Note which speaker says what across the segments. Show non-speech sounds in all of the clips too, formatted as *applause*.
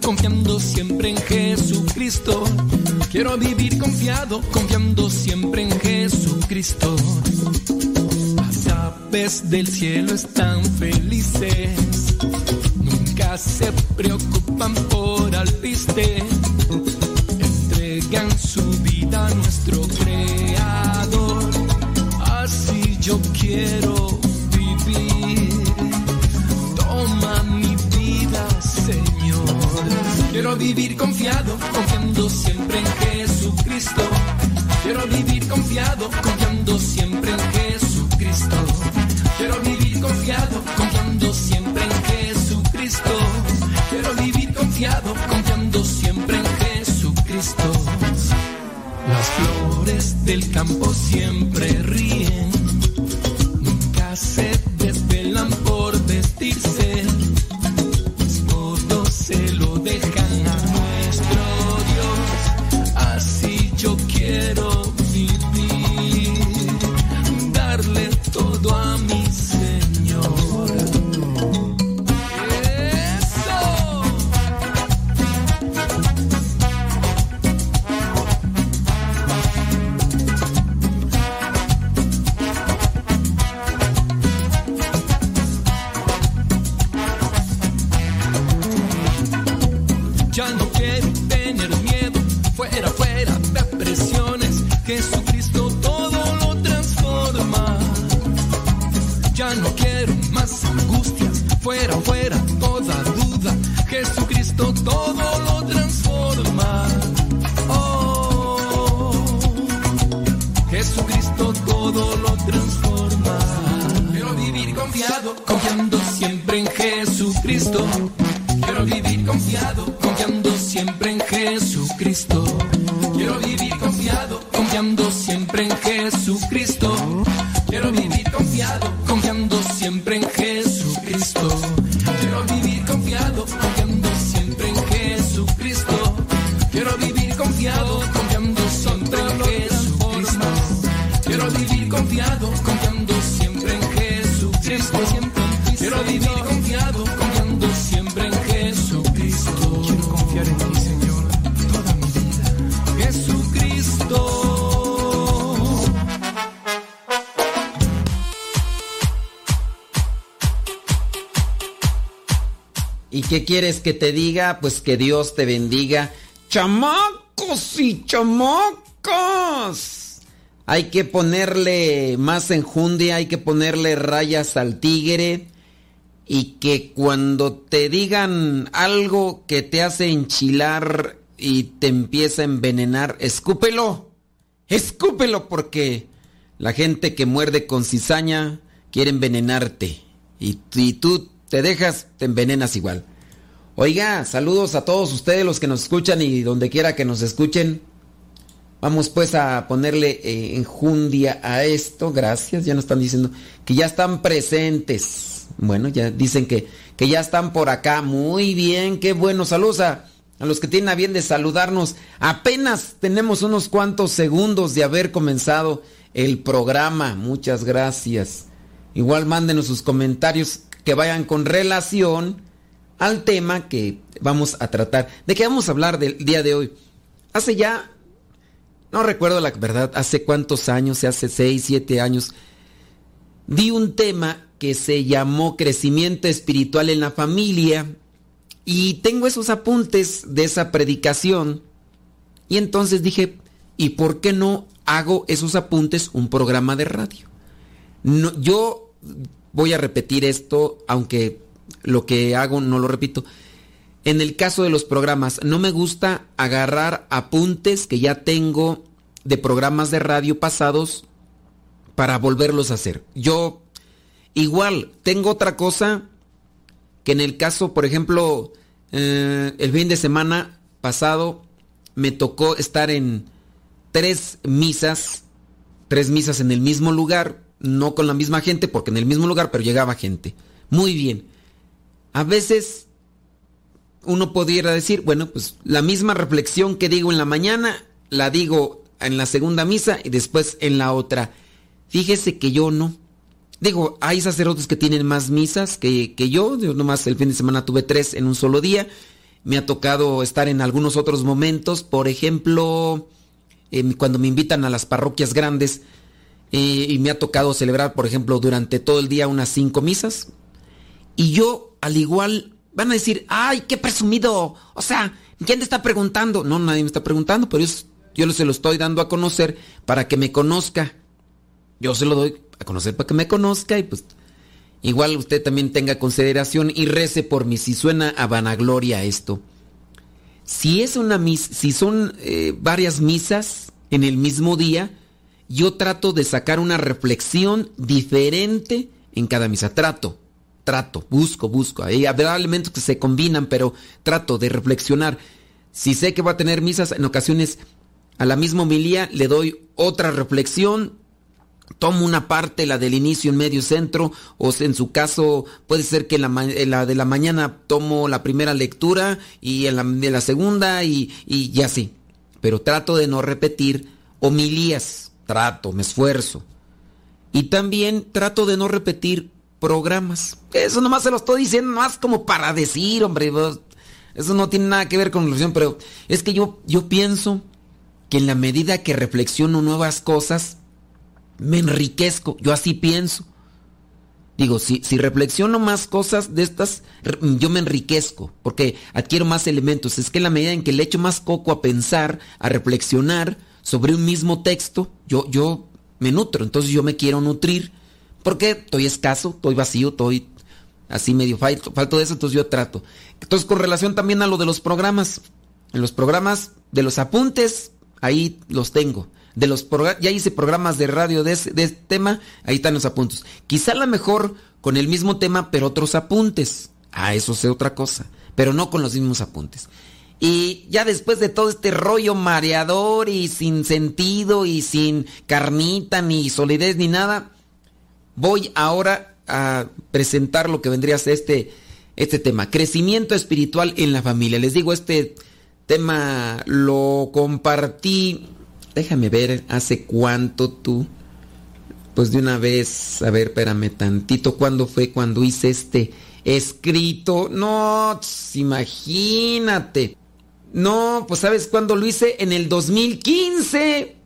Speaker 1: Confiando siempre en Jesucristo. Quiero vivir confiado, confiando siempre en Jesucristo. Las aves del cielo están felices, nunca se preocupan por alpiste. Entregan su vida a nuestro Creador. Así yo quiero vivir confiado, confiando siempre en Jesucristo. Quiero vivir confiado, confiando siempre en Jesucristo. Quiero vivir confiado, confiando siempre en Jesucristo. Quiero vivir confiado, confiando siempre en Jesucristo. Las flores del campo siempre ríen,
Speaker 2: que te diga? Pues que Dios te bendiga. Chamacos y chamacos. Hay que ponerle más enjundia, hay que ponerle rayas al tigre. Y que cuando te digan algo que te hace enchilar y te empieza a envenenar, escúpelo. Escúpelo porque la gente que muerde con cizaña quiere envenenarte. Y, y tú te dejas, te envenenas igual. Oiga, saludos a todos ustedes los que nos escuchan y donde quiera que nos escuchen. Vamos pues a ponerle eh, enjundia a esto. Gracias, ya nos están diciendo que ya están presentes. Bueno, ya dicen que, que ya están por acá. Muy bien, qué bueno. Saludos a, a los que tienen a bien de saludarnos. Apenas tenemos unos cuantos segundos de haber comenzado el programa. Muchas gracias. Igual mándenos sus comentarios que vayan con relación al tema que vamos a tratar. ¿De qué vamos a hablar del día de hoy? Hace ya, no recuerdo la verdad, hace cuántos años, hace seis, siete años, di un tema que se llamó crecimiento espiritual en la familia y tengo esos apuntes de esa predicación y entonces dije, ¿y por qué no hago esos apuntes un programa de radio? No, yo voy a repetir esto, aunque lo que hago no lo repito. En el caso de los programas, no me gusta agarrar apuntes que ya tengo de programas de radio pasados para volverlos a hacer. Yo igual tengo otra cosa que en el caso, por ejemplo, eh, el fin de semana pasado me tocó estar en tres misas, tres misas en el mismo lugar, no con la misma gente, porque en el mismo lugar, pero llegaba gente. Muy bien. A veces uno pudiera decir, bueno, pues la misma reflexión que digo en la mañana, la digo en la segunda misa y después en la otra. Fíjese que yo no. Digo, hay sacerdotes que tienen más misas que, que yo. Yo nomás el fin de semana tuve tres en un solo día. Me ha tocado estar en algunos otros momentos. Por ejemplo, cuando me invitan a las parroquias grandes. Eh, y me ha tocado celebrar, por ejemplo, durante todo el día unas cinco misas. Y yo, al igual, van a decir, ay, qué presumido. O sea, ¿quién te está preguntando? No, nadie me está preguntando, pero yo, yo se lo estoy dando a conocer para que me conozca. Yo se lo doy a conocer para que me conozca y pues igual usted también tenga consideración y rece por mí si suena a vanagloria esto. Si es una misa, si son eh, varias misas en el mismo día, yo trato de sacar una reflexión diferente en cada misa. Trato, trato, busco, busco. Hay habrá elementos que se combinan, pero trato de reflexionar. Si sé que va a tener misas, en ocasiones a la misma homilía le doy otra reflexión, tomo una parte, la del inicio, en medio, centro, o en su caso puede ser que en la, de la mañana tomo la primera lectura y en la, de la segunda y, y ya sí. Pero trato de no repetir homilías, trato, me esfuerzo. Y también trato de no repetir programas. Eso nomás se lo estoy diciendo más como para decir, hombre. Eso no tiene nada que ver con reflexión, pero es que yo, yo pienso que en la medida que reflexiono nuevas cosas, me enriquezco, yo así pienso. Digo, si, si reflexiono más cosas de estas, yo me enriquezco, porque adquiero más elementos. Es que en la medida en que le echo más coco a pensar, a reflexionar sobre un mismo texto, yo, yo me nutro, entonces yo me quiero nutrir, porque estoy escaso, estoy vacío, estoy así medio falto, falto de eso, entonces yo trato. Entonces, con relación también a lo de los programas, en los programas de los apuntes, ahí los tengo de los ya hice programas de radio de, este tema, ahí están los apuntes. Quizá la mejor con el mismo tema, pero otros apuntes. Ah, eso sé otra cosa, pero no con los mismos apuntes. Y ya después de todo este rollo mareador y sin sentido y sin carnita ni solidez ni nada, voy ahora a presentar lo que vendría a ser este, este tema, crecimiento espiritual en la familia. Les digo, este tema lo compartí Déjame ver, ¿hace cuánto tú? Pues de una vez, a ver, espérame tantito, ¿cuándo fue cuando hice este escrito? No, imagínate. No, pues sabes cuándo lo hice? En el 2015.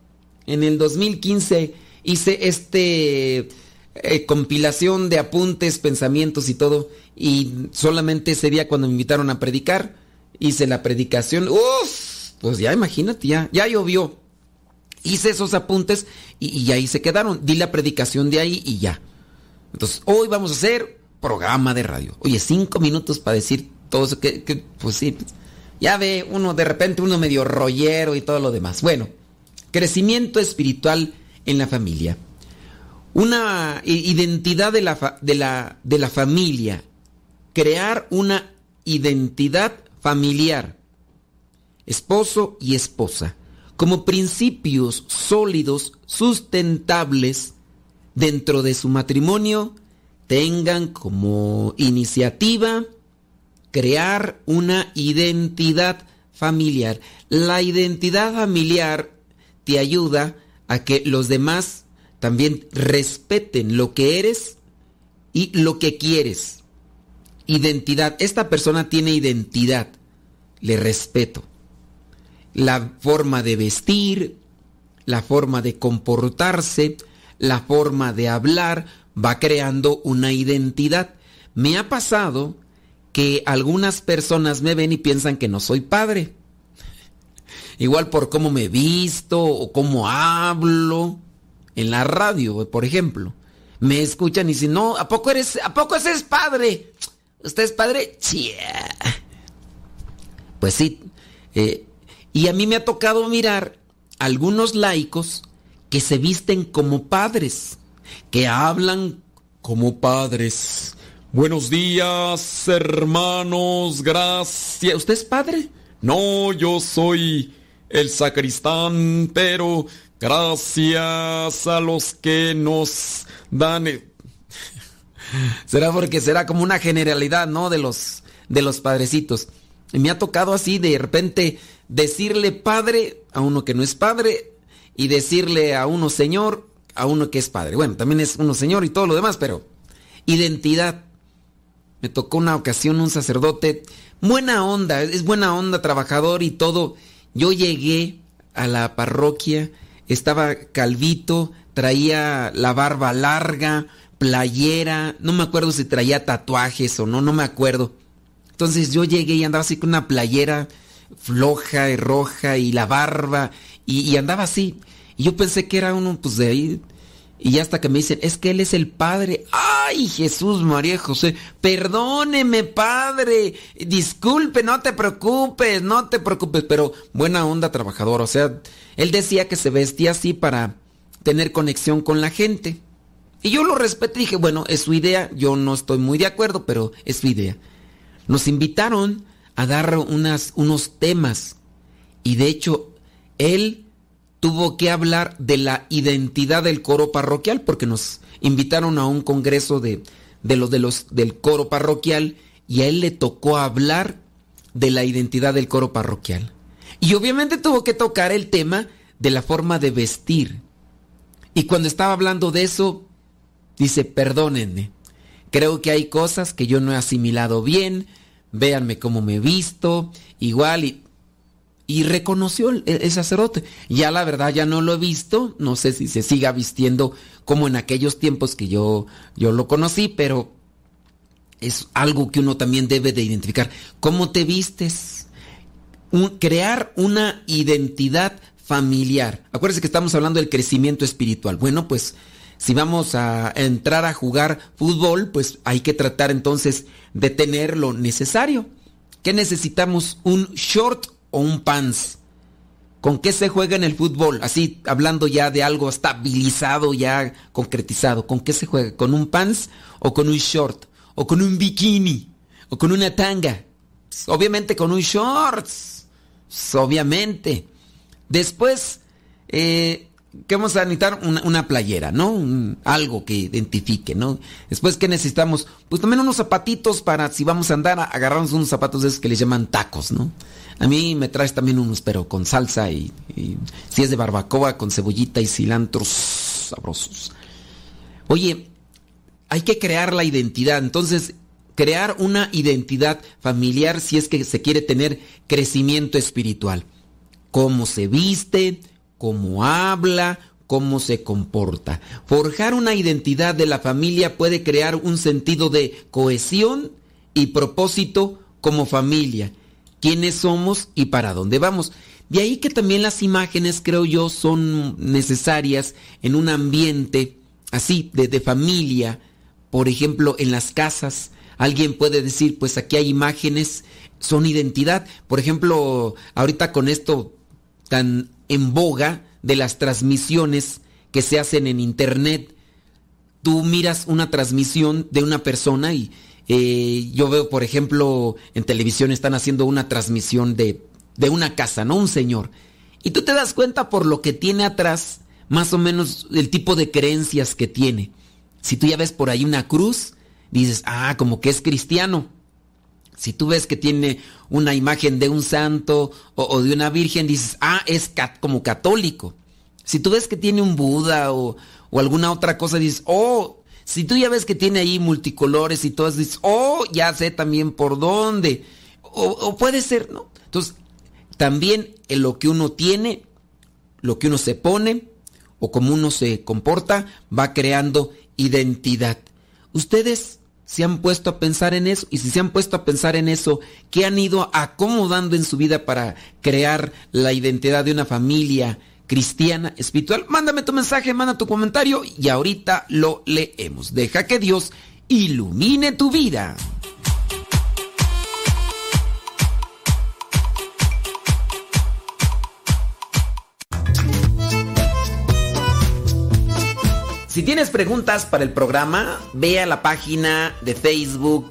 Speaker 2: En el 2015 hice este eh, compilación de apuntes, pensamientos y todo. Y solamente ese día cuando me invitaron a predicar, hice la predicación. Uf, pues ya imagínate, ya, ya llovió hice esos apuntes y, ahí se quedaron. Di la predicación de ahí y ya. Entonces, hoy vamos a hacer programa de radio. Oye, cinco minutos para decir todo eso que, pues sí, ya ve uno de repente uno medio rollero y todo lo demás. Bueno, crecimiento espiritual en la familia. Una identidad de la, de la, de la familia. Crear una identidad familiar. Esposo y esposa como principios sólidos, sustentables dentro de su matrimonio, tengan como iniciativa crear una identidad familiar. La identidad familiar te ayuda a que los demás también respeten lo que eres y lo que quieres. Identidad. Esta persona tiene identidad. Le respeto la forma de vestir, la forma de comportarse, la forma de hablar, va creando una identidad. Me ha pasado que algunas personas me ven y piensan que no soy padre. Igual por cómo me visto o cómo hablo en la radio, por ejemplo. Me escuchan y dicen, no, ¿a poco eres, a poco ese es padre? ¿Usted es padre? Sí. Pues sí, eh, y a mí me ha tocado mirar algunos laicos que se visten como padres, que hablan como padres. Buenos días, hermanos, gracias. ¿Usted es padre? No, yo soy el sacristán, pero Gracias a los que nos dan. e-". será porque será como una generalidad, ¿no? De los de los padrecitos. Y me ha tocado así de repente decirle padre a uno que no es padre y decirle a uno señor a uno que es padre. Bueno, también es uno señor y todo lo demás, pero identidad. Me tocó una ocasión un sacerdote, buena onda, es buena onda, trabajador y todo. Yo llegué a la parroquia, estaba calvito, traía la barba larga, playera, no me acuerdo si traía tatuajes o no, no me acuerdo. Entonces yo llegué y andaba así con una playera floja y roja y la barba y, andaba así. Y yo pensé que era uno pues de ahí. Y hasta que me dicen, es que él es el padre. Ay, Jesús, María José, perdóneme, padre. Disculpe, no te preocupes, no te preocupes. Pero buena onda, trabajador. O sea, él decía que se vestía así para tener conexión con la gente. Y yo lo respeté y dije, bueno, es su idea. Yo no estoy muy de acuerdo, pero es su idea. Nos invitaron a dar unas, unos temas. Y de hecho, él tuvo que hablar de la identidad del coro parroquial porque nos invitaron a un congreso de, de los de los del coro parroquial y a él le tocó hablar de la identidad del coro parroquial. Y obviamente tuvo que tocar el tema de la forma de vestir. Y cuando estaba hablando de eso, dice, perdónenme, creo que hay cosas que yo no he asimilado bien, véanme cómo me he visto, igual y y reconoció el, sacerdote. Ya la verdad ya no lo he visto, no sé si se siga vistiendo como en aquellos tiempos que yo, yo lo conocí, pero es algo que uno también debe de identificar. ¿Cómo te vistes? Crear una identidad familiar. Acuérdense que estamos hablando del crecimiento espiritual. Bueno, pues si vamos a entrar a jugar fútbol, pues hay que tratar entonces de tener lo necesario. ¿Qué necesitamos? Un short o un pants. ¿Con qué se juega en el fútbol? Así, hablando ya de algo estabilizado, ya concretizado. ¿Con qué se juega? ¿Con un pants o con un short? ¿O con un bikini? ¿O con una tanga? Obviamente con un shorts. Obviamente. Después, eh, ¿qué vamos a necesitar? Una, una playera, ¿no? Un, algo que identifique, ¿no? Después, ¿qué necesitamos? Pues también unos zapatitos para, si vamos a andar, agarrarnos unos zapatos de esos que les llaman tacos, ¿no? A mí me traes también unos, pero con salsa y, y si es de barbacoa, con cebollita y cilantro sabrosos. Oye, hay que crear la identidad. Entonces, crear una identidad familiar si es que se quiere tener crecimiento espiritual. Cómo se viste, cómo habla, cómo se comporta. Forjar una identidad de la familia puede crear un sentido de cohesión y propósito como familia quiénes somos y para dónde vamos. De ahí que también las imágenes, creo yo, son necesarias en un ambiente así, de, de, familia. Por ejemplo, en las casas, alguien puede decir, pues aquí hay imágenes, son identidad. Por ejemplo, ahorita con esto tan en boga de las transmisiones que se hacen en internet, tú miras una transmisión de una persona y eh, yo veo, por ejemplo, en televisión están haciendo una transmisión de, de, una casa, ¿no? Un señor. Y tú te das cuenta por lo que tiene atrás, más o menos el tipo de creencias que tiene. Si tú ya ves por ahí una cruz, dices, ah, como que es cristiano. Si tú ves que tiene una imagen de un santo o, de una virgen, dices, ah, es como católico. Si tú ves que tiene un Buda o, o alguna otra cosa, dices, oh, si tú ya ves que tiene ahí multicolores y todas dices, oh, ya sé también por dónde. O, o, puede ser, ¿no? Entonces, también en lo que uno tiene, lo que uno se pone o como uno se comporta, va creando identidad. Ustedes se han puesto a pensar en eso y si se han puesto a pensar en eso, ¿qué han ido acomodando en su vida para crear la identidad de una familia? Cristiana espiritual. Mándame tu mensaje, manda tu comentario y ahorita lo leemos. Deja que Dios ilumine tu vida. Si tienes preguntas para el programa, ve a la página de Facebook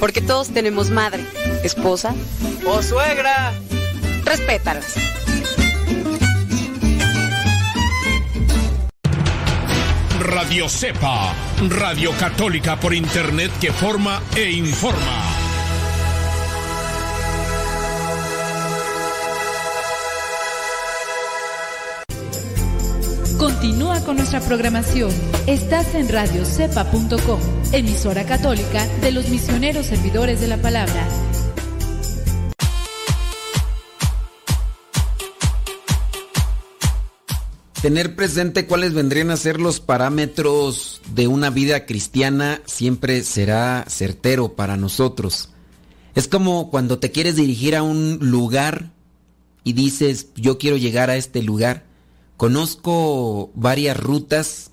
Speaker 3: Porque todos tenemos madre, esposa
Speaker 4: o suegra.
Speaker 3: Respétalas.
Speaker 5: Radio Cepa, Radio Católica por Internet que forma e informa.
Speaker 6: Continúa con nuestra programación. Estás en radiocepa.com, emisora católica de los misioneros servidores de la palabra.
Speaker 2: Tener presente cuáles vendrían a ser los parámetros de una vida cristiana siempre será certero para nosotros. Es como cuando te quieres dirigir a un lugar y dices, yo quiero llegar a este lugar. Conozco varias rutas,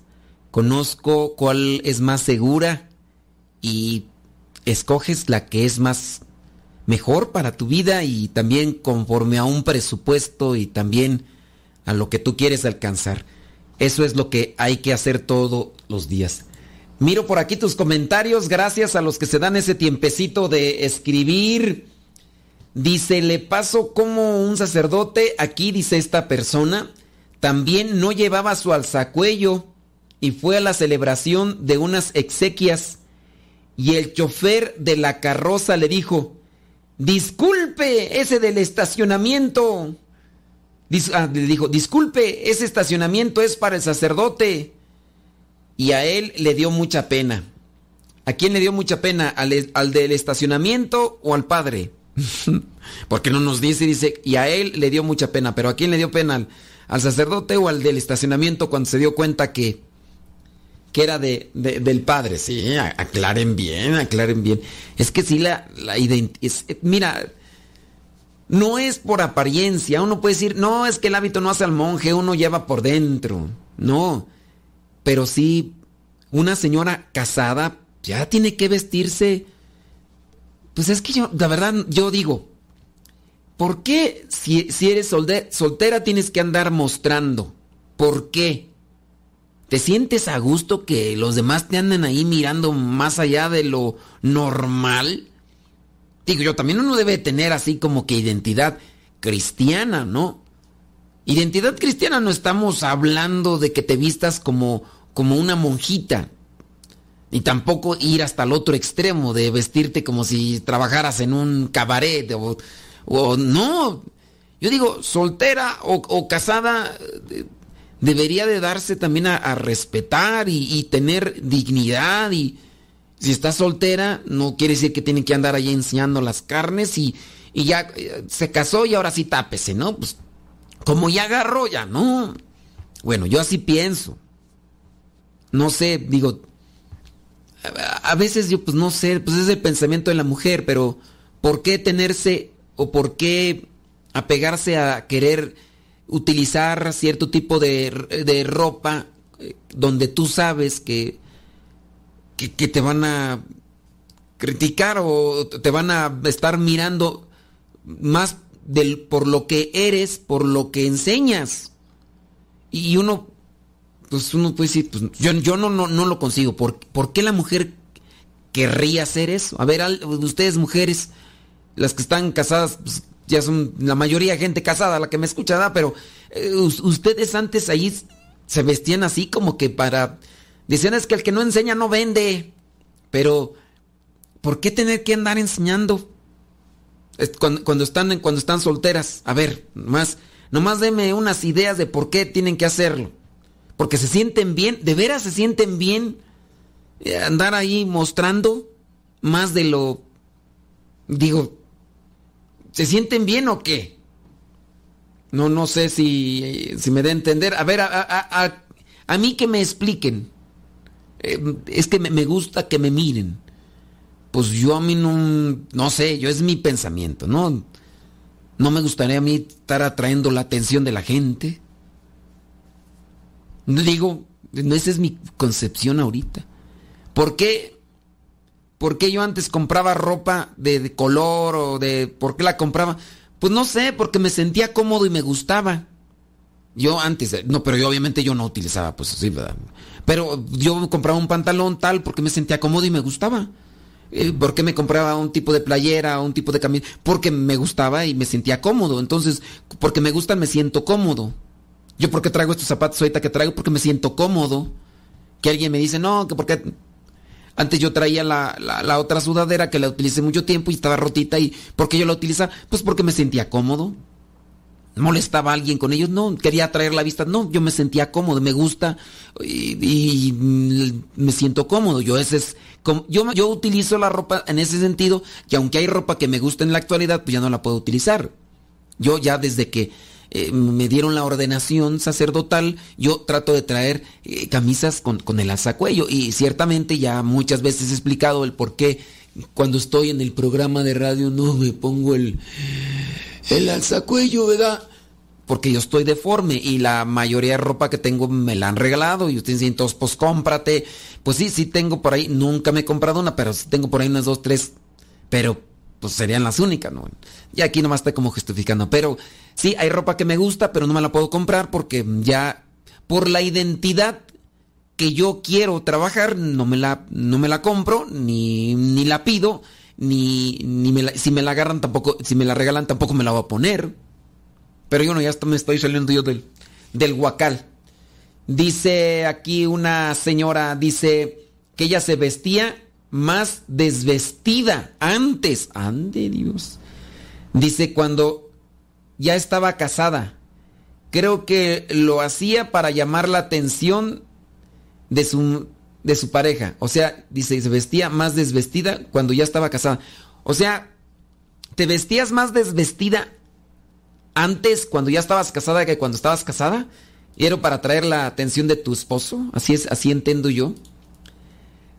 Speaker 2: conozco cuál es más segura y escoges la que es más mejor para tu vida y también conforme a un presupuesto y también a lo que tú quieres alcanzar. Eso es lo que hay que hacer todos los días. Miro por aquí tus comentarios, gracias a los que se dan ese tiempecito de escribir. Dice, le paso como un sacerdote, aquí dice esta persona, también no llevaba su alzacuello y fue a la celebración de unas exequias y el chofer de la carroza le dijo, disculpe ese del estacionamiento. Ah, le dijo, disculpe, ese estacionamiento es para el sacerdote. Y a él le dio mucha pena. ¿A quién le dio mucha pena? ¿Al, al del estacionamiento o al padre? *laughs* Porque no nos dice, dice, y a él le dio mucha pena. Pero ¿a quién le dio pena? ¿Al, sacerdote o al del estacionamiento cuando se dio cuenta que, que era de, del padre? Sí, aclaren bien, aclaren bien. Es que sí, la, la identidad... Mira no es por apariencia. Uno puede decir, no, es que el hábito no hace al monje, uno lleva por dentro. No. Pero sí, una señora casada ya tiene que vestirse. Pues es que yo, la verdad, yo digo, ¿por qué si, si eres soltera tienes que andar mostrando? ¿Por qué? ¿Te sientes a gusto que los demás te anden ahí mirando más allá de lo normal? Digo yo, también uno debe tener así como que identidad cristiana, ¿no? Identidad cristiana no estamos hablando de que te vistas como, como una monjita. Y tampoco ir hasta el otro extremo de vestirte como si trabajaras en un cabaret o, no. Yo digo, soltera o, casada debería de darse también a, respetar y, tener dignidad y, si está soltera, no quiere decir que tiene que andar ahí enseñando las carnes y, ya eh, se casó y ahora sí tápese, ¿no? Pues como ya agarró, ya no. Bueno, yo así pienso. No sé, digo, a veces yo pues no sé, pues es el pensamiento de la mujer, pero ¿por qué tenerse o por qué apegarse a querer utilizar cierto tipo de, de ropa eh, donde tú sabes que que, te van a criticar o te van a estar mirando más del, por lo que eres, por lo que enseñas. Y uno, pues uno puede decir, pues yo, yo no, no, no lo consigo. ¿Por, ¿Por qué la mujer querría hacer eso? A ver, ustedes mujeres, las que están casadas, pues, ya son la mayoría gente casada, la que me escucha, pero eh, ustedes antes ahí se vestían así como que para Dicen es que el que no enseña no vende. Pero, ¿por qué tener que andar enseñando? Cuando, están, cuando están solteras. A ver, nomás, nomás deme unas ideas de por qué tienen que hacerlo. Porque se sienten bien, de veras se sienten bien eh, andar ahí mostrando más de lo... Digo, ¿se sienten bien o qué? No, no sé si, si me da a entender. A ver, a, a- a- a mí que me expliquen. Eh, es que me, me gusta que me miren. Pues yo a mí no, no sé, yo es mi pensamiento, ¿no? No me gustaría a mí estar atrayendo la atención de la gente. No digo, esa es mi concepción ahorita. ¿Por qué? ¿Por qué yo antes compraba ropa de, color o de... ¿Por qué la compraba? Pues no sé, porque me sentía cómodo y me gustaba. Yo antes, eh, no, pero yo obviamente yo no utilizaba, pues así, ¿verdad? Pero yo compraba un pantalón tal porque me sentía cómodo y me gustaba. Eh, ¿Por qué me compraba un tipo de playera, un tipo de camisa? Porque me gustaba y me sentía cómodo. Entonces, porque me gustan, me siento cómodo. Yo porque traigo estos zapatos ahorita que traigo porque me siento cómodo. Que alguien me dice, no, que porque antes yo traía la, la- la otra sudadera que la utilicé mucho tiempo y estaba rotita y ¿por qué yo la utilizaba? Pues porque me sentía cómodo. Molestaba a alguien con ellos, no, quería atraer la vista, no, yo me sentía cómodo, me gusta y, me siento cómodo. Yo ese es como, yo, yo utilizo la ropa en ese sentido, que aunque hay ropa que me gusta en la actualidad, pues ya no la puedo utilizar. Yo ya desde que eh, me dieron la ordenación sacerdotal, yo trato de traer eh, camisas con, con el alzacuello. Y ciertamente ya muchas veces he explicado el por qué cuando estoy en el programa de radio no me pongo el, el alzacuello, ¿verdad? Porque yo estoy deforme y la mayoría de ropa que tengo me la han regalado y ustedes dicen, entonces, pues cómprate. Pues sí, sí tengo por ahí, nunca me he comprado una, pero sí tengo por ahí unas dos, tres, pero pues serían las únicas, ¿no? Y aquí nomás estoy como justificando, pero sí, hay ropa que me gusta, pero no me la puedo comprar porque ya por la identidad que yo quiero trabajar, no me la, no me la compro, ni, ni la pido, ni, ni me la- si me la agarran tampoco, si me la regalan tampoco me la voy a poner. Pero yo no, ya me estoy saliendo yo del, del. Dice aquí una señora, dice que ella se vestía más desvestida antes. Ande Dios. Dice cuando ya estaba casada. Creo que lo hacía para llamar la atención de su, de su pareja. O sea, dice, se vestía más desvestida cuando ya estaba casada. O sea, ¿te vestías más desvestida antes cuando ya estabas casada que cuando estabas casada? ¿Y era para atraer la atención de tu esposo? Así es, así entiendo yo.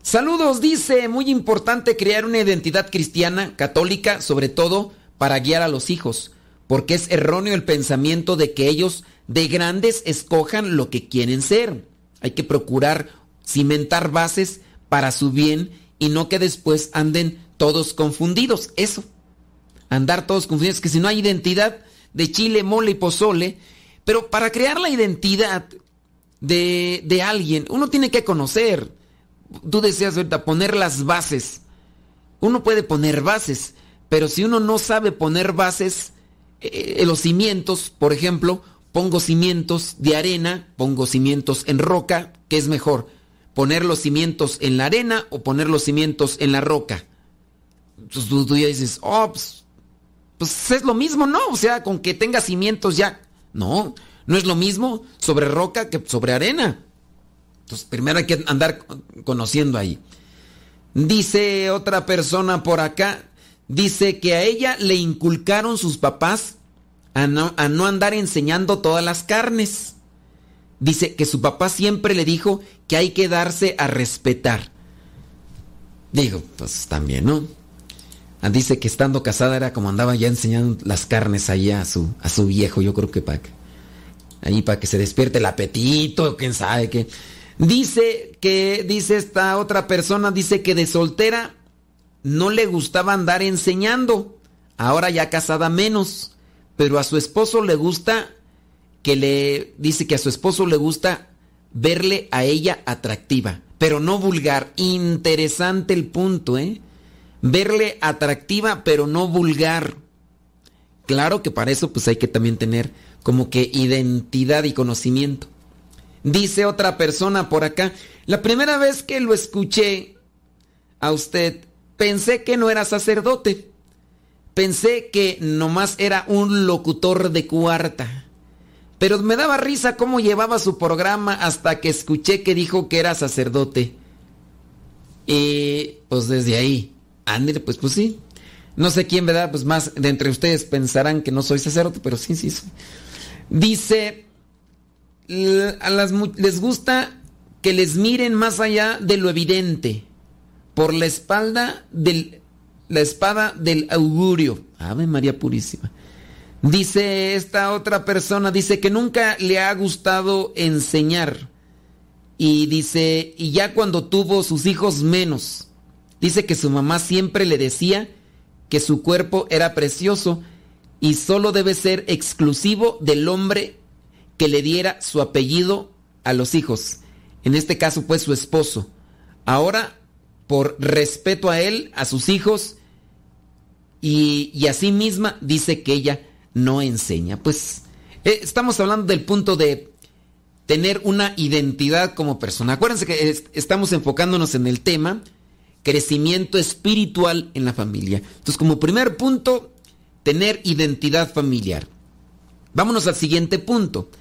Speaker 2: Saludos, dice, muy importante crear una identidad cristiana, católica, sobre todo para guiar a los hijos, porque es erróneo el pensamiento de que ellos de grandes escojan lo que quieren ser. Hay que procurar cimentar bases para su bien y no que después anden todos confundidos. Eso, andar todos confundidos, que si no hay identidad de chile, mole y pozole, pero para crear la identidad de, de alguien, uno tiene que conocer. Tú decías ahorita, poner las bases. Uno puede poner bases, pero si uno no sabe poner bases, eh, los cimientos, por ejemplo, pongo cimientos de arena, pongo cimientos en roca, ¿qué es mejor? ¿Poner los cimientos en la arena o poner los cimientos en la roca? Entonces tú, tú ya dices, oh, pues, pues es lo mismo, ¿no? O sea, con que tenga cimientos ya. No, no es lo mismo sobre roca que sobre arena. Entonces, primero hay que andar conociendo ahí. Dice otra persona por acá, dice que a ella le inculcaron sus papás a no, a no andar enseñando todas las carnes. Dice que su papá siempre le dijo que hay que darse a respetar. Digo, pues también, ¿no? Ah, Dice que estando casada era como andaba ya enseñando las carnes allá a su, a su viejo, yo creo que para que, ahí para que se despierte el apetito, quién sabe qué. Dice que, dice esta otra persona, dice que de soltera no le gustaba andar enseñando, ahora ya casada menos, pero a su esposo le gusta que le, dice que a su esposo le gusta verle a ella atractiva, pero no vulgar. Interesante el punto, ¿eh? Verle atractiva, pero no vulgar. Claro que para eso pues hay que también tener como que identidad y conocimiento. Dice otra persona por acá, la primera vez que lo escuché a usted, pensé que no era sacerdote, pensé que nomás era un locutor de cuarta. Pero me daba risa cómo llevaba su programa hasta que escuché que dijo que era sacerdote. Y pues desde ahí, Ander, pues pues sí. No sé quién, ¿verdad? Pues más de entre ustedes pensarán que no soy sacerdote, pero sí, sí soy. Dice, a las les gusta que les miren más allá de lo evidente, por la espalda del la espada del augurio. Ave María Purísima. Dice esta otra persona, dice que nunca le ha gustado enseñar. Y dice, y ya cuando tuvo sus hijos menos, dice que su mamá siempre le decía que su cuerpo era precioso y solo debe ser exclusivo del hombre que le diera su apellido a los hijos. En este caso, pues su esposo. Ahora, por respeto a él, a sus hijos, y, y a sí misma, dice que ella no enseña. Pues eh, estamos hablando del punto de tener una identidad como persona. Acuérdense que estamos enfocándonos en el tema crecimiento espiritual en la familia. Entonces, como primer punto, tener identidad familiar. Vámonos al siguiente punto.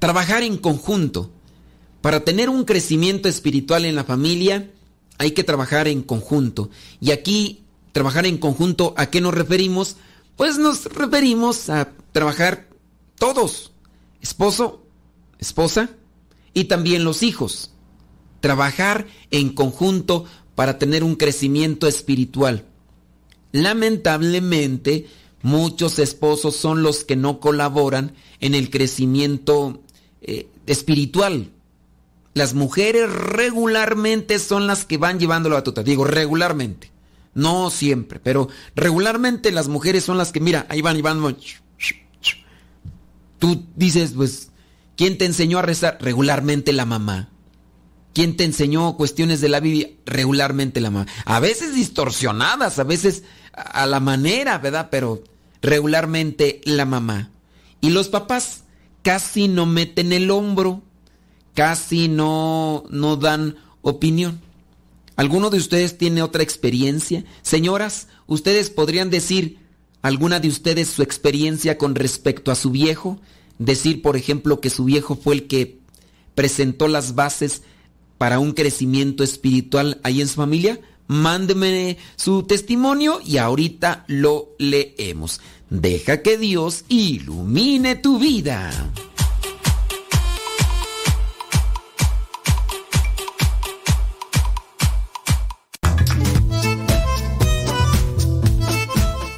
Speaker 2: Trabajar en conjunto. Para tener un crecimiento espiritual en la familia, hay que trabajar en conjunto. Y aquí, trabajar en conjunto, ¿a qué nos referimos? Pues nos referimos a trabajar todos, esposo, esposa y también los hijos. Trabajar en conjunto para tener un crecimiento espiritual. Lamentablemente, muchos esposos son los que no colaboran en el crecimiento eh, espiritual. Las mujeres regularmente son las que van llevando la batuta. Digo, regularmente. No siempre, pero regularmente las mujeres son las que, mira, ahí van y van. Tú dices, pues, ¿quién te enseñó a rezar? Regularmente la mamá. ¿Quién te enseñó cuestiones de la Biblia? Regularmente la mamá. A veces distorsionadas, a veces a la manera, ¿verdad? Pero regularmente la mamá. Y los papás casi no meten el hombro, casi no, no dan opinión. ¿Alguno de ustedes tiene otra experiencia? Señoras, ¿ustedes podrían decir alguna de ustedes su experiencia con respecto a su viejo? Decir, por ejemplo, que su viejo fue el que presentó las bases para un crecimiento espiritual ahí en su familia. Mándeme su testimonio y ahorita lo leemos. Deja que Dios ilumine tu vida.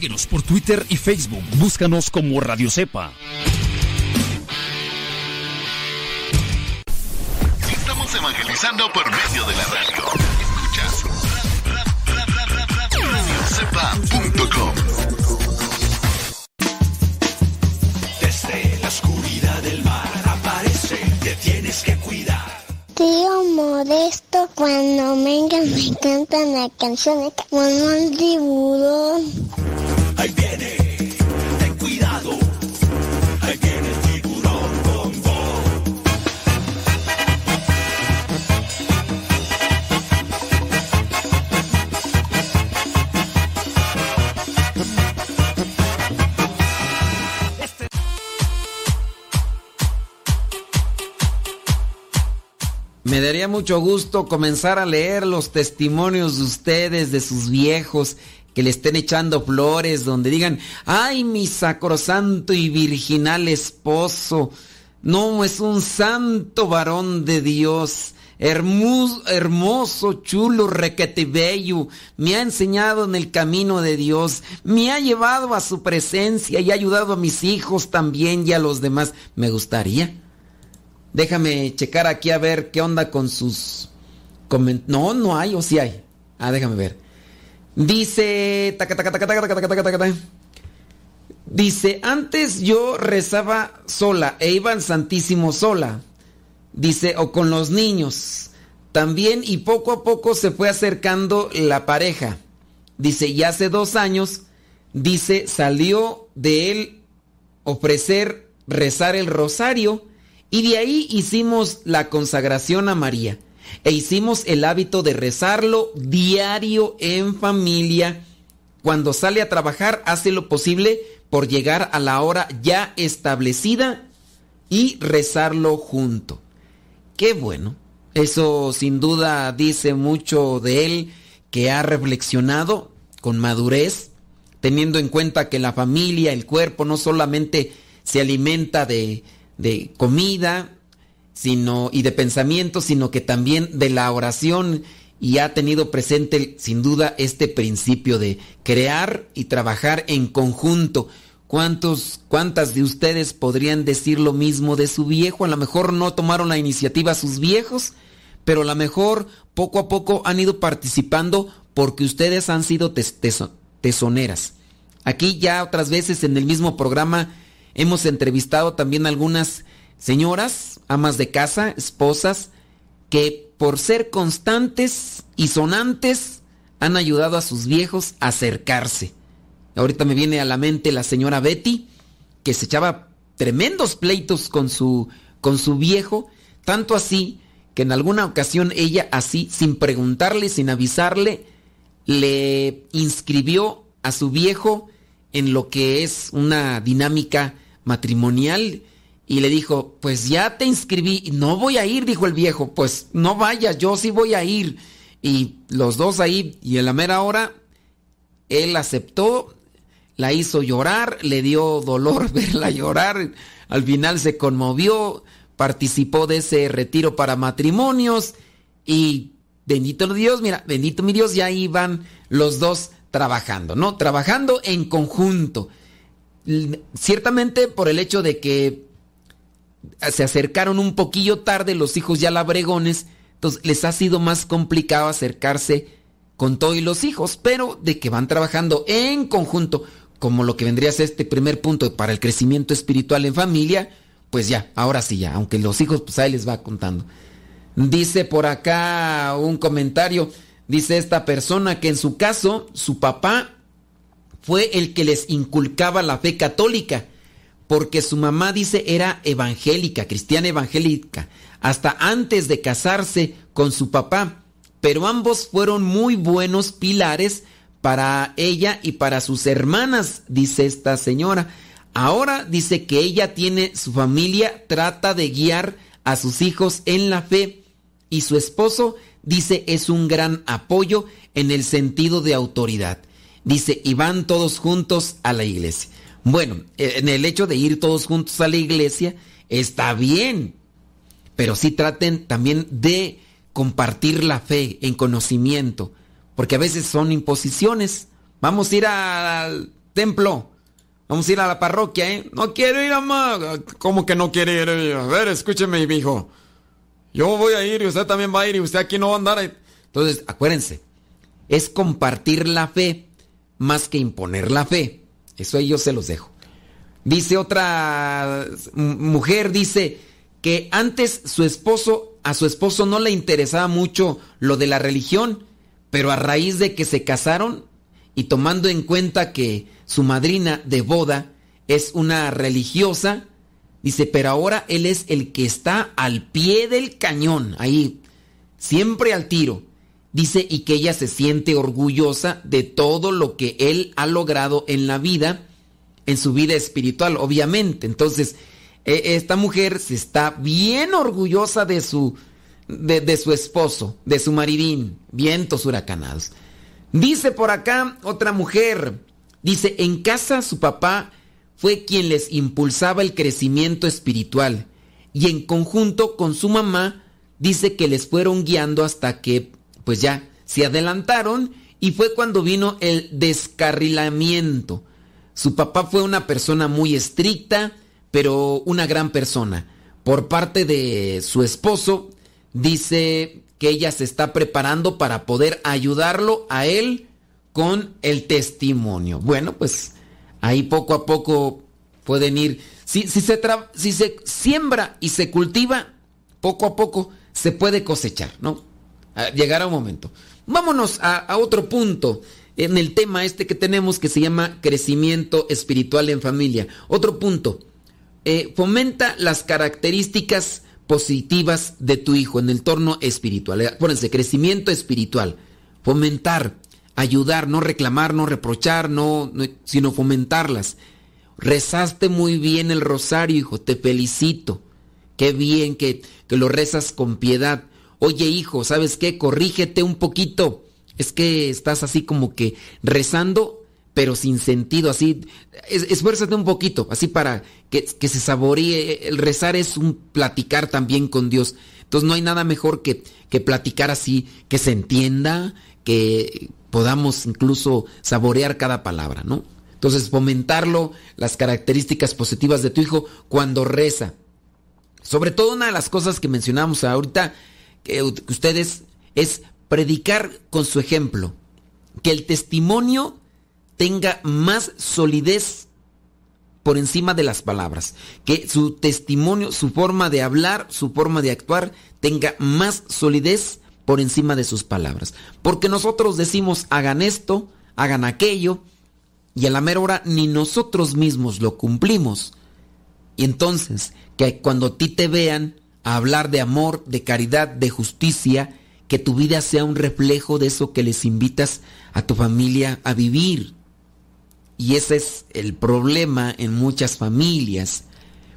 Speaker 7: Síguenos por Twitter y Facebook. Búscanos como Radio Cepa.
Speaker 8: Estamos evangelizando por medio de la radio. Escuchas radiocepa.com.
Speaker 1: Desde la oscuridad del mar aparece, te tienes que cuidar.
Speaker 9: Tío Modesto, cuando vengan me cantan la canción de Mamá el tiburón.
Speaker 2: Me daría mucho gusto comenzar a leer los testimonios de ustedes, de sus viejos, que le estén echando flores, donde digan, ay, mi sacrosanto y virginal esposo, no, es un santo varón de Dios, hermoso, hermoso chulo, requete bello, me ha enseñado en el camino de Dios, me ha llevado a su presencia y ha ayudado a mis hijos también y a los demás. Me gustaría. Déjame checar aquí a ver qué onda con sus. No, no hay, o sí hay. Ah, déjame ver. Dice. taca, taca, taca. Dice, antes yo rezaba sola e iba al Santísimo sola. Dice, o con los niños. También y poco a poco se fue acercando la pareja. Dice, y hace dos años, dice, salió de él ofrecer rezar el rosario y de ahí hicimos la consagración a María e hicimos el hábito de rezarlo diario en familia. Cuando sale a trabajar hace lo posible por llegar a la hora ya establecida y rezarlo junto. Qué bueno. Eso sin duda dice mucho de él que ha reflexionado con madurez, teniendo en cuenta que la familia, el cuerpo, no solamente se alimenta de, de comida sino, y de pensamiento, sino que también de la oración y ha tenido presente sin duda este principio de crear y trabajar en conjunto. ¿Cuántos, ¿Cuántas de ustedes podrían decir lo mismo de su viejo? A lo mejor no tomaron la iniciativa sus viejos, pero a lo mejor poco a poco han ido participando porque ustedes han sido tesoneras. Aquí ya otras veces en el mismo programa hemos entrevistado también algunas señoras, amas de casa, esposas, que por ser constantes y sonantes han ayudado a sus viejos a acercarse. Ahorita me viene a la mente la señora Betty, que se echaba tremendos pleitos con su, con su viejo, tanto así que en alguna ocasión ella así, sin preguntarle, sin avisarle, le inscribió a su viejo en lo que es una dinámica matrimonial y le dijo, pues ya te inscribí, no voy a ir, dijo el viejo, pues no vayas, yo sí voy a ir. Y los dos ahí, y en la mera hora, él aceptó, la hizo llorar, le dio dolor *laughs* verla llorar, al final se conmovió, participó de ese retiro para matrimonios y bendito Dios, mira, bendito mi Dios, ya iban los dos trabajando, ¿no? Trabajando en conjunto. Ciertamente por el hecho de que se acercaron un poquillo tarde los hijos ya labregones, entonces les ha sido más complicado acercarse con todos los hijos, pero de que van trabajando en conjunto, como lo que vendría a ser este primer punto para el crecimiento espiritual en familia, pues ya, ahora sí ya, aunque los hijos pues ahí les va contando. Dice por acá un comentario, dice esta persona que en su caso su papá fue el que les inculcaba la fe católica porque su mamá dice era evangélica, cristiana evangélica, hasta antes de casarse con su papá, pero ambos fueron muy buenos pilares para ella y para sus hermanas, dice esta señora. Ahora dice que ella tiene su familia, trata de guiar a sus hijos en la fe y su esposo dice es un gran apoyo en el sentido de autoridad. Dice, y van todos juntos a la iglesia. Bueno, eh, en el hecho de ir todos juntos a la iglesia está bien, pero sí traten también de compartir la fe en conocimiento, porque a veces son imposiciones. Vamos a ir al templo, vamos a ir a la parroquia, ¿eh? No quiero ir a más. ¿Cómo que no quiere ir? A ver, escúcheme, hijo. Yo voy a ir y usted también va a ir y usted aquí no va a andar. Entonces, acuérdense, es compartir la fe más que imponer la fe. Eso ahí yo se los dejo. Dice otra mujer, dice que antes su esposo, a su esposo no le interesaba mucho lo de la religión, pero a raíz de que se casaron y tomando en cuenta que su madrina de boda es una religiosa, dice, pero ahora él es el que está al pie del cañón, ahí, siempre al tiro. Dice, y que ella se siente orgullosa de todo lo que él ha logrado en la vida, en su vida espiritual, obviamente. Entonces, e, esta mujer se está bien orgullosa de su, de, su esposo, de su maridín, vientos huracanados. Dice por acá otra mujer, dice, en casa su papá fue quien les impulsaba el crecimiento espiritual y en conjunto con su mamá dice que les fueron guiando hasta que pues ya se adelantaron y fue cuando vino el descarrilamiento. Su papá fue una persona muy estricta, pero una gran persona. Por parte de su esposo, dice que ella se está preparando para poder ayudarlo a él con el testimonio. Bueno, pues ahí poco a poco pueden ir. Si, si, se, si se siembra y se cultiva, poco a poco se puede cosechar, ¿no? Llegará un momento. Vámonos a, otro punto en el tema este que tenemos que se llama crecimiento espiritual en familia. Otro punto, eh, fomenta las características positivas de tu hijo en el torno espiritual. Acuérdense, crecimiento espiritual, fomentar, ayudar, no reclamar, no reprochar, no, sino fomentarlas. Rezaste muy bien el rosario, hijo, te felicito. Qué bien que, que lo rezas con piedad. Oye, hijo, ¿sabes qué? Corrígete un poquito es que estás así como que rezando, pero sin sentido, así, esfuérzate un poquito, así para que, se saboree. El rezar es un platicar también con Dios. Entonces no hay nada mejor que, que platicar así, que se entienda, que podamos incluso saborear cada palabra, ¿no? Entonces, fomentarlo, las características positivas de tu hijo cuando reza. Sobre todo una de las cosas que mencionamos ahorita, que ustedes, es predicar con su ejemplo, que el testimonio tenga más solidez por encima de las palabras, que su testimonio, su forma de hablar, su forma de actuar tenga más solidez por encima de sus palabras. Porque nosotros decimos hagan esto, hagan aquello, y a la mera hora ni nosotros mismos lo cumplimos. Y entonces, que cuando a ti te vean hablar de amor, de caridad, de justicia, que tu vida sea un reflejo de eso que les invitas a tu familia a vivir. Y ese es el problema en muchas familias.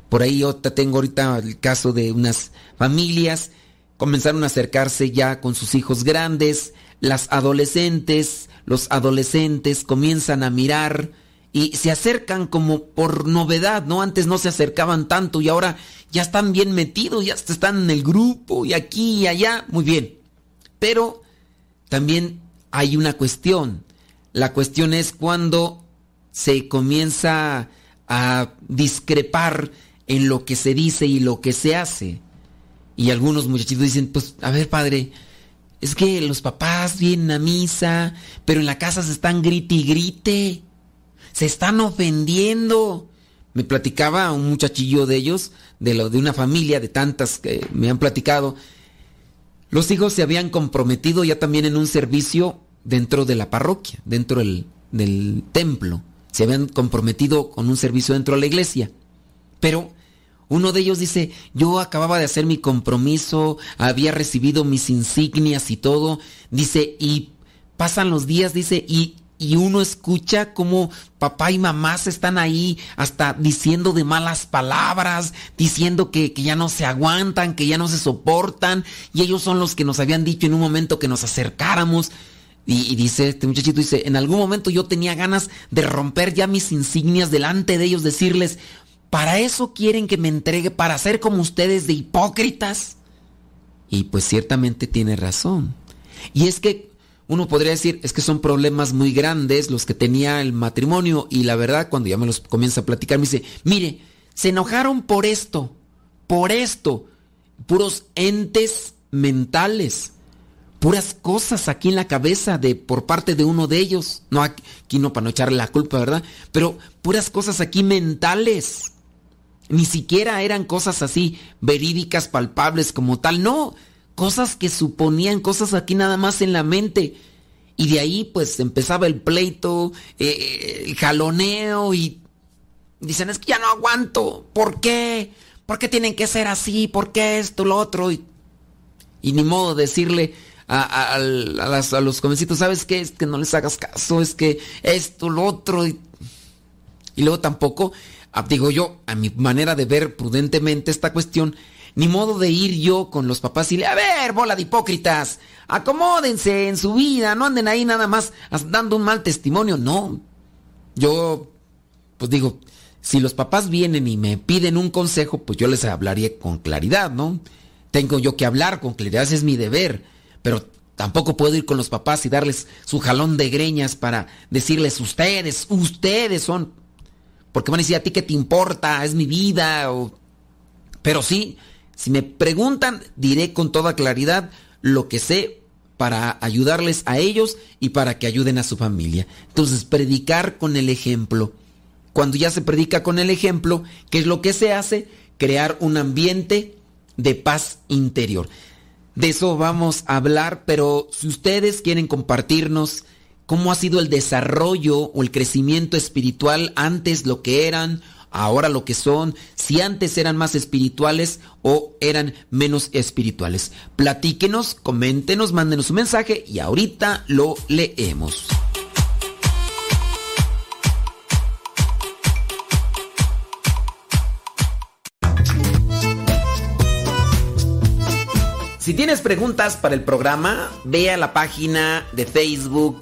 Speaker 2: Por ahí yo tengo ahorita el caso de unas familias, comenzaron a acercarse ya con sus hijos grandes, las adolescentes, los adolescentes comienzan a mirar y se acercan como por novedad, ¿no? Antes no se acercaban tanto y ahora ya están bien metidos, ya están en el grupo y aquí y allá, muy bien. Pero también hay una cuestión. La cuestión es cuando se comienza a discrepar en lo que se dice y lo que se hace. Y algunos muchachitos dicen, pues, a ver, padre, es que los papás vienen a misa, pero en la casa se están grite y grite. Se están ofendiendo. Me platicaba un muchachillo de ellos, de, lo, de una familia de tantas que me han platicado, los hijos se habían comprometido ya también en un servicio dentro de la parroquia, dentro del, templo. Se habían comprometido con un servicio dentro de la iglesia. Pero uno de ellos dice, yo acababa de hacer mi compromiso, había recibido mis insignias y todo. Dice, y pasan los días, dice, y y uno escucha como papá y mamá se están ahí hasta diciendo de malas palabras, diciendo que, ya no se aguantan, que ya no se soportan, y ellos son los que nos habían dicho en un momento que nos acercáramos. Y, y, dice este muchachito, dice, en algún momento yo tenía ganas de romper ya mis insignias delante de ellos, decirles, ¿para eso quieren que me entregue? ¿Para ser como ustedes de hipócritas? Y pues ciertamente tiene razón. Y es que uno podría decir, es que son problemas muy grandes los que tenía el matrimonio y la verdad cuando ya me los comienza a platicar me dice, mire, se enojaron por esto, por esto, puros entes mentales, puras cosas aquí en la cabeza de por parte de uno de ellos, no aquí no para no echarle la culpa, ¿verdad? Pero puras cosas aquí mentales. Ni siquiera eran cosas así verídicas, palpables como tal, no, cosas que suponían, cosas aquí nada más en la mente. Y de ahí pues empezaba el pleito, eh, el jaloneo y dicen, es que ya no aguanto, ¿por qué? ¿Por qué tienen que ser así? ¿Por qué esto, lo otro? Y, ni modo decirle a, los jovencitos, ¿sabes qué? Es que no les hagas caso, es que esto, lo otro. Y, y luego tampoco, ah, digo yo, a mi manera de ver prudentemente esta cuestión, ni modo de ir yo con los papás y le, a ver, bola de hipócritas, acomódense en su vida, no anden ahí nada más dando un mal testimonio. No, yo, pues digo, si los papás vienen y me piden un consejo, pues yo les hablaría con claridad, ¿no? Tengo yo que hablar con claridad, ese es mi deber, pero tampoco puedo ir con los papás y darles su jalón de greñas para decirles, ustedes, ustedes son, porque van a decir, a ti qué te importa, es mi vida, o... pero sí, si me preguntan, diré con toda claridad lo que sé para ayudarles a ellos y para que ayuden a su familia. Entonces, predicar con el ejemplo. Cuando ya se predica con el ejemplo, ¿qué es lo que se hace? Crear un ambiente de paz interior. De eso vamos a hablar, pero si ustedes quieren compartirnos cómo ha sido el desarrollo o el crecimiento espiritual antes lo que eran, ahora lo que son, si antes eran más espirituales o eran menos espirituales. Platíquenos, coméntenos, mándenos un mensaje y ahorita lo leemos. Si tienes preguntas para el programa, ve a la página de Facebook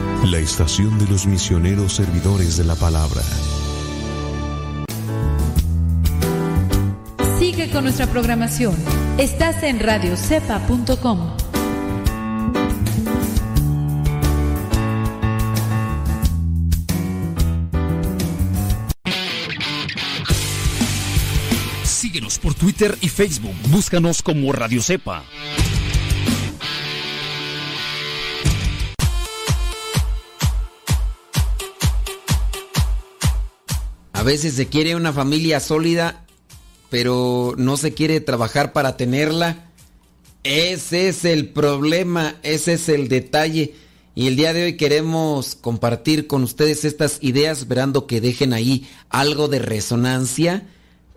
Speaker 10: la estación de los misioneros servidores de la palabra.
Speaker 6: Sigue con nuestra programación. Estás en radiocepa.com.
Speaker 7: Síguenos por Twitter y Facebook. Búscanos como Radio Cepa.
Speaker 2: A veces se quiere una familia sólida, pero no se quiere trabajar para tenerla. Ese es el problema, ese es el detalle. Y el día de hoy queremos compartir con ustedes estas ideas, esperando que dejen ahí algo de resonancia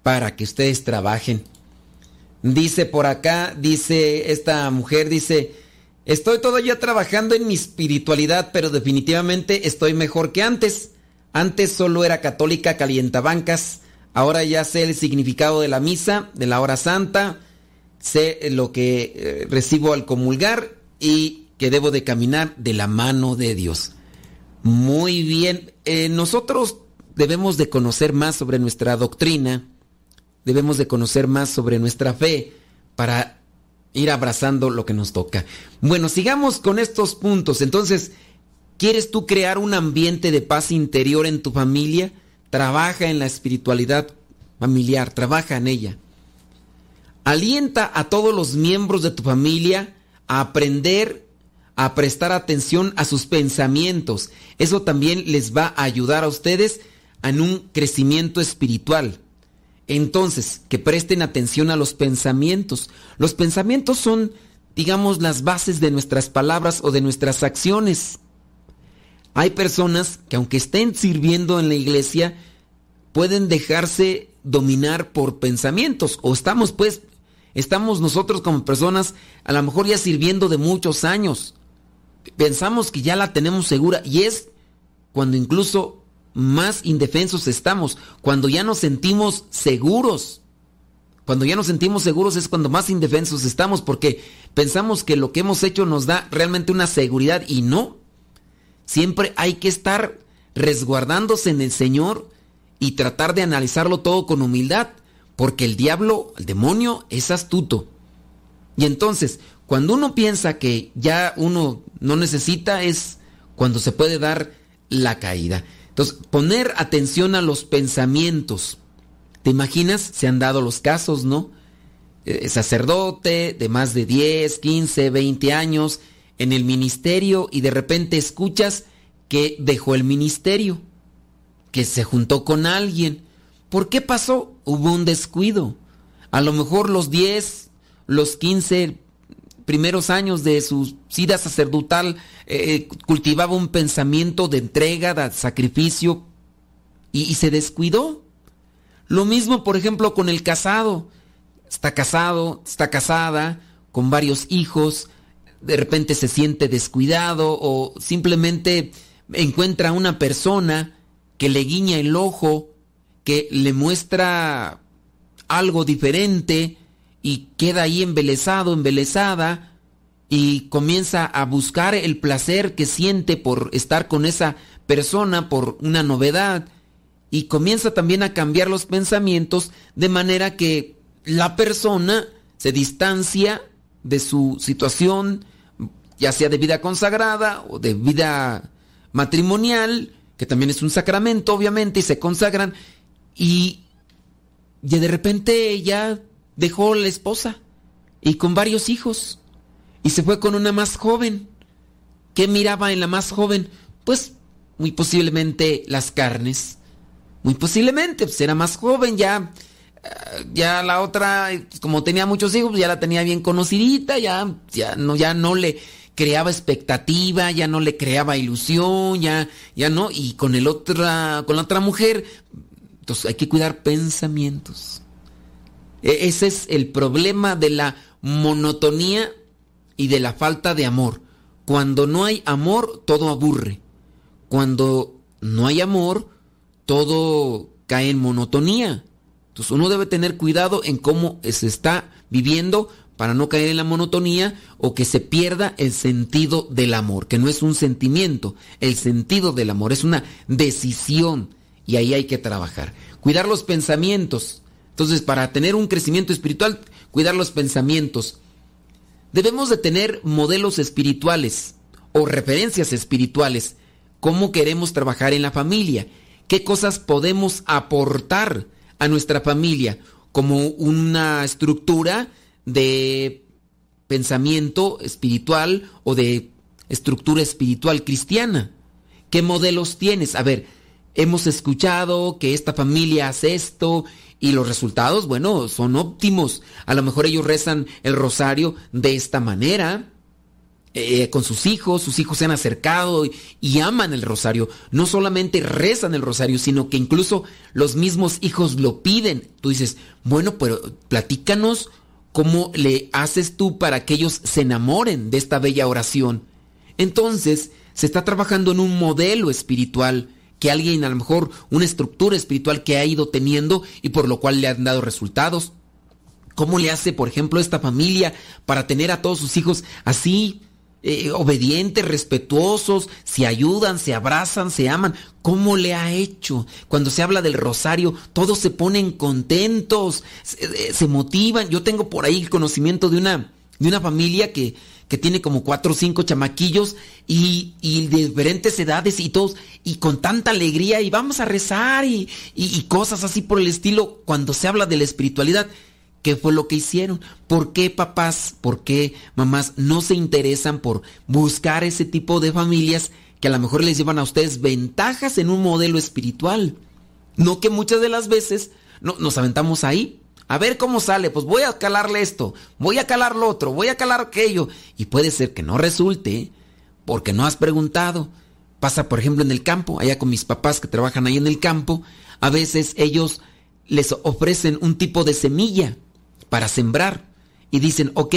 Speaker 2: para que ustedes trabajen. Dice por acá, dice esta mujer, dice, estoy todavía trabajando en mi espiritualidad, pero definitivamente estoy mejor que antes. Antes solo era católica calientabancas, ahora ya sé el significado de la misa, de la hora santa, sé lo que eh, recibo al comulgar y que debo de caminar de la mano de Dios. Muy bien, eh, nosotros debemos de conocer más sobre nuestra doctrina, debemos de conocer más sobre nuestra fe para ir abrazando lo que nos toca. Bueno, sigamos con estos puntos. Entonces, ¿quieres tú crear un ambiente de paz interior en tu familia? Trabaja en la espiritualidad familiar, trabaja en ella. Alienta a todos los miembros de tu familia a aprender a prestar atención a sus pensamientos. Eso también les va a ayudar a ustedes en un crecimiento espiritual. Entonces, que presten atención a los pensamientos. Los pensamientos son, digamos, las bases de nuestras palabras o de nuestras acciones. Hay personas que aunque estén sirviendo en la iglesia, pueden dejarse dominar por pensamientos. O estamos pues, estamos nosotros como personas a lo mejor ya sirviendo de muchos años. Pensamos que ya la tenemos segura y es cuando incluso más indefensos estamos, cuando ya nos sentimos seguros. Cuando ya nos sentimos seguros es cuando más indefensos estamos porque pensamos que lo que hemos hecho nos da realmente una seguridad y no. Siempre hay que estar resguardándose en el Señor y tratar de analizarlo todo con humildad, porque el diablo, el demonio, es astuto. Y entonces, cuando uno piensa que ya uno no necesita, es cuando se puede dar la caída. Entonces, poner atención a los pensamientos. ¿Te imaginas? Se han dado los casos, ¿no? Eh, sacerdote de más de 10, 15, 20 años en el ministerio y de repente escuchas que dejó el ministerio, que se juntó con alguien. ¿Por qué pasó? Hubo un descuido. A lo mejor los 10, los 15 primeros años de su vida sacerdotal eh, cultivaba un pensamiento de entrega, de sacrificio y se descuidó. Lo mismo, por ejemplo, con el casado. Está casado, está casada, con varios hijos, de repente se siente descuidado o simplemente encuentra una persona que le guiña el ojo, que le muestra algo diferente y queda ahí embelesado, embelesada, y comienza a buscar el placer que siente por estar con esa persona, por una novedad, y comienza también a cambiar los pensamientos de manera que la persona se distancia de su situación, ya sea de vida consagrada o de vida matrimonial, que también es un sacramento, obviamente, y se consagran, y, y de repente ya dejó la esposa y con varios hijos, y se fue con una más joven. ¿Qué miraba en la más joven? Pues muy posiblemente las carnes. Muy posiblemente, pues era más joven, ya, eh, ya la otra, como tenía muchos hijos, ya la tenía bien conocidita, ya, ya no, ya no le creaba expectativa, ya no le creaba ilusión, ya, ya no, y con el otra, con la otra mujer, entonces hay que cuidar pensamientos. E, ese es el problema de la monotonía y de la falta de amor. Cuando no hay amor, todo aburre. Cuando no hay amor, todo cae en monotonía. Entonces uno debe tener cuidado en cómo se está viviendo para no caer en la monotonía o que se pierda el sentido del amor, que no es un sentimiento, el sentido del amor es una decisión y ahí hay que trabajar. Cuidar los pensamientos. Entonces, para tener un crecimiento espiritual, cuidar los pensamientos. Debemos de tener modelos espirituales o referencias espirituales. ¿Cómo queremos trabajar en la familia? ¿Qué cosas podemos aportar a nuestra familia como una estructura de pensamiento espiritual o de estructura espiritual cristiana. ¿Qué modelos tienes? A ver, hemos escuchado que esta familia hace esto y los resultados, bueno, son óptimos. A lo mejor ellos rezan el rosario de esta manera. Eh, con sus hijos, sus hijos se han acercado y, y, aman el rosario. No solamente rezan el rosario, sino que incluso los mismos hijos lo piden. Tú dices, bueno, pero platícanos ¿Cómo le haces tú para que ellos se enamoren de esta bella oración? Entonces, se está trabajando en un modelo espiritual que alguien, a lo mejor, una estructura espiritual que ha ido teniendo y por lo cual le han dado resultados. ¿Cómo le hace, por ejemplo, esta familia para tener a todos sus hijos así, eh, obedientes, respetuosos, se ayudan, se abrazan, se aman. ¿Cómo le ha hecho? Cuando se habla del rosario, todos se ponen contentos, se, eh, motivan. Yo tengo por ahí el conocimiento de una, de una familia que, que tiene como cuatro o cinco chamaquillos y, y, de diferentes edades y todos, y con tanta alegría, y vamos a rezar y, y cosas así por el estilo, cuando se habla de la espiritualidad. ¿Qué fue lo que hicieron? ¿Por qué papás, por qué mamás no se interesan por buscar ese tipo de familias que a lo mejor les llevan a ustedes ventajas en un modelo espiritual? No que muchas de las veces no, nos aventamos ahí. A ver cómo sale, pues voy a calarle esto, voy a calar lo otro, voy a calar aquello. Y puede ser que no resulte porque no has preguntado. Pasa, por ejemplo, en el campo, allá con mis papás que trabajan ahí en el campo, a veces ellos les ofrecen un tipo de semilla para sembrar. Y dicen, ok,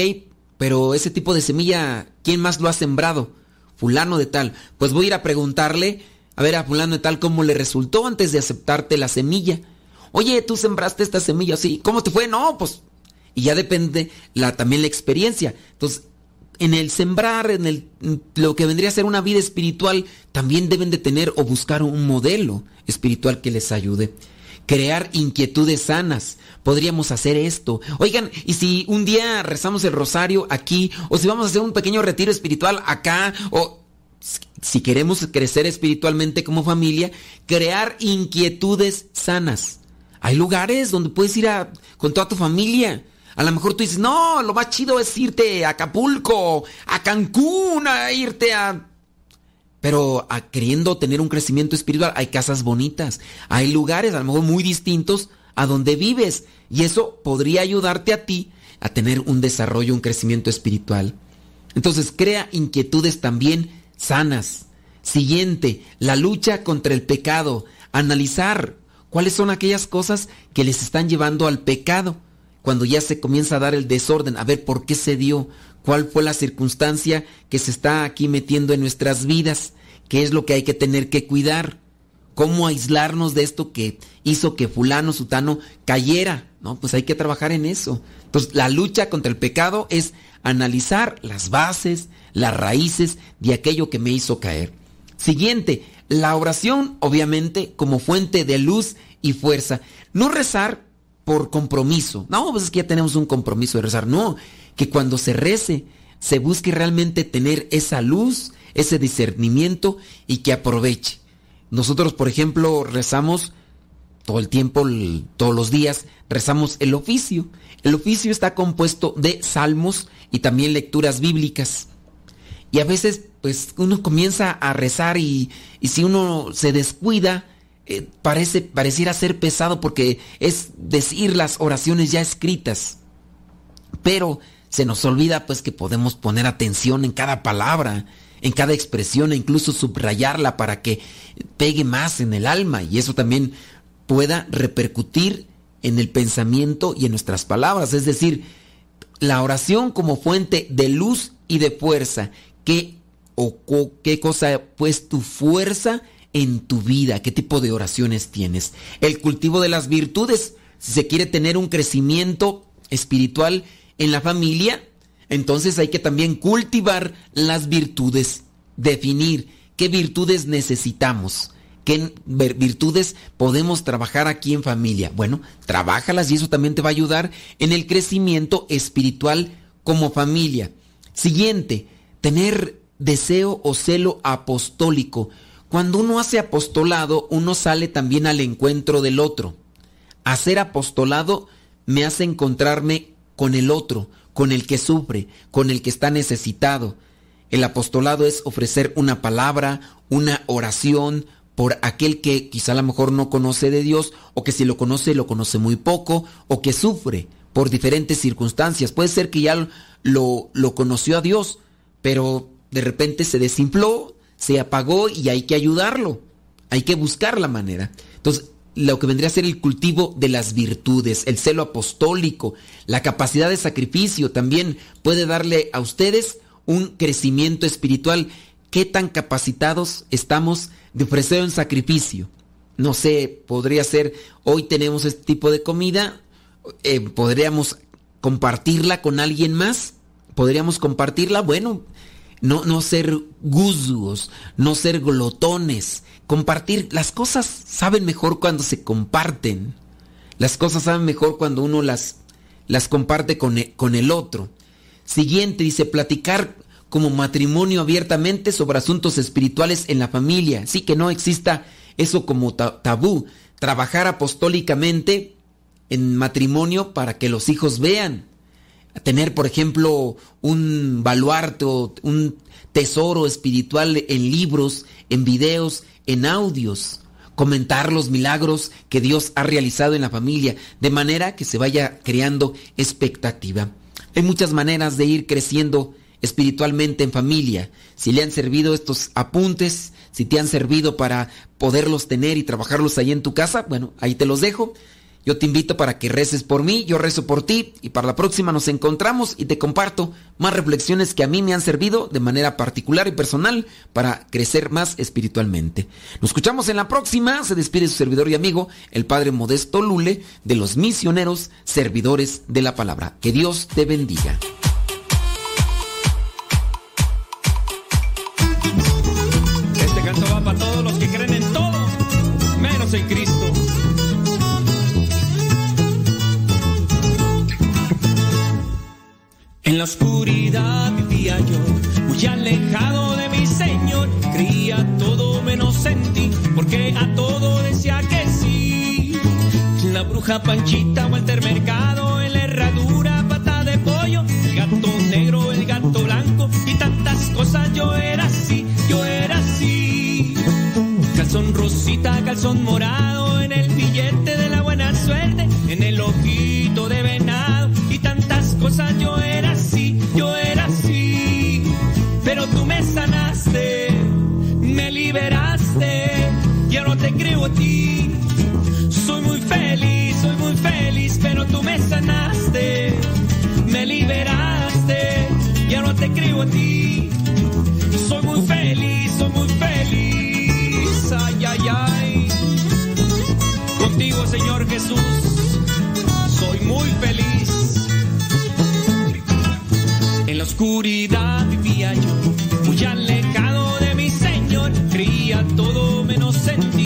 Speaker 2: pero ese tipo de semilla, ¿quién más lo ha sembrado? Fulano de tal. Pues voy a ir a preguntarle, a ver a fulano de tal cómo le resultó antes de aceptarte la semilla. Oye, tú sembraste esta semilla, sí. ¿Cómo te fue? No, pues... Y ya depende también la experiencia. Entonces, en el sembrar, en el, lo que vendría a ser una vida espiritual, también deben de tener o buscar un modelo espiritual que les ayude crear inquietudes sanas. Podríamos hacer esto. Oigan, y si un día rezamos el rosario aquí, o si vamos a hacer un pequeño retiro espiritual acá, o si queremos crecer espiritualmente como familia, crear inquietudes sanas. Hay lugares donde puedes ir a, con toda tu familia. A lo mejor tú dices, no, lo más chido es irte a Acapulco, a Cancún, a irte a pero queriendo tener un crecimiento espiritual, hay casas bonitas, hay lugares a lo mejor muy distintos a donde vives. Y eso podría ayudarte a ti a tener un desarrollo, un crecimiento espiritual. Entonces crea inquietudes también sanas. Siguiente, la lucha contra el pecado. Analizar cuáles son aquellas cosas que les están llevando al pecado. Cuando ya se comienza a dar el desorden, a ver por qué se dio, cuál fue la circunstancia que se está aquí metiendo en nuestras vidas qué es lo que hay que tener que cuidar, cómo aislarnos de esto que hizo que fulano, sutano cayera, ¿no? Pues hay que trabajar en eso. Entonces, la lucha contra el pecado es analizar las bases, las raíces de aquello que me hizo caer. Siguiente, la oración, obviamente, como fuente de luz y fuerza. No rezar por compromiso. No, pues es que ya tenemos un compromiso de rezar. No, que cuando se rece, se busque realmente tener esa luz, ese discernimiento y que aproveche. Nosotros, por ejemplo, rezamos todo el tiempo, todos los días, rezamos el oficio. El oficio está compuesto de salmos y también lecturas bíblicas. Y a veces, pues, uno comienza a rezar y, si uno se descuida, eh, parece, pareciera ser pesado porque es decir las oraciones ya escritas. Pero se nos olvida, pues, que podemos poner atención en cada palabra, en cada expresión e incluso subrayarla para que pegue más en el alma y eso también pueda repercutir en el pensamiento y en nuestras palabras. Es decir, la oración como fuente de luz y de fuerza. ¿Qué o qué cosa pues tu fuerza en tu vida? ¿Qué tipo de oraciones tienes? El cultivo de las virtudes. Si se quiere tener un crecimiento espiritual en la familia, entonces hay que también cultivar las virtudes, definir qué virtudes necesitamos qué virtudes podemos trabajar aquí en familia. Bueno, trabájalas y eso también te va a ayudar en el crecimiento espiritual como familia. Siguiente, tener deseo o celo apostólico. Cuando uno hace apostolado, uno sale también al encuentro del otro. Hacer apostolado me hace encontrarme con el otro, con el que sufre, con el que está necesitado. El apostolado es ofrecer una palabra, una oración, por aquel que quizá a lo mejor no conoce de Dios o que si lo conoce lo conoce muy poco o que sufre por diferentes circunstancias. Puede ser que ya lo, lo conoció a Dios, pero de repente se desinfló, se apagó y hay que ayudarlo. Hay que buscar la manera. Entonces, lo que vendría a ser el cultivo de las virtudes, el celo apostólico, la capacidad de sacrificio también puede darle a ustedes un crecimiento espiritual. ¿Qué tan capacitados estamos de ofrecer un sacrificio. No sé, podría ser, hoy tenemos este tipo de comida, eh, podríamos compartirla con alguien más, podríamos compartirla, bueno, no, no ser guzgos, no ser glotones, compartir, las cosas saben mejor cuando se comparten, las cosas saben mejor cuando uno las, las comparte con e, con el otro. Siguiente, dice, platicar como matrimonio abiertamente sobre asuntos espirituales en la familia. Sí que no exista eso como tabú. Trabajar apostólicamente en matrimonio para que los hijos vean. Tener, por ejemplo, un baluarte o un tesoro espiritual en libros, en videos, en audios. Comentar los milagros que Dios ha realizado en la familia, de manera que se vaya creando expectativa. Hay muchas maneras de ir creciendo espiritualmente en familia, si le han servido estos apuntes, si te han servido para poderlos tener y trabajarlos ahí en tu casa, bueno, ahí te los dejo. Yo te invito para que reces por mí, yo rezo por ti y para la próxima nos encontramos y te comparto más reflexiones que a mí me han servido de manera particular y personal para crecer más espiritualmente. Nos escuchamos en la próxima, se despide su servidor y amigo, el Padre Modesto Lule, de los misioneros servidores de la palabra. Que Dios te bendiga.
Speaker 1: para todos los que creen en todo, menos en Cristo. En la oscuridad vivía yo, muy alejado de mi Señor, creía todo menos en ti, porque a todo decía que sí. La bruja Panchita, Walter Mercado, en la herradura, pata de pollo, el gato negro, el gato blanco y tantas cosas yo era así, yo era así calzón rosita, calzón morado, en el yo era así, yo era así. Pero tú me sanaste, me liberaste, ya no te creo a ti. Soy muy feliz, soy muy feliz, pero tú me sanaste, me liberaste, yo no te creo a ti. Soy muy feliz, soy muy feliz, ay, ay, ay. Contigo, Señor Jesús. scuri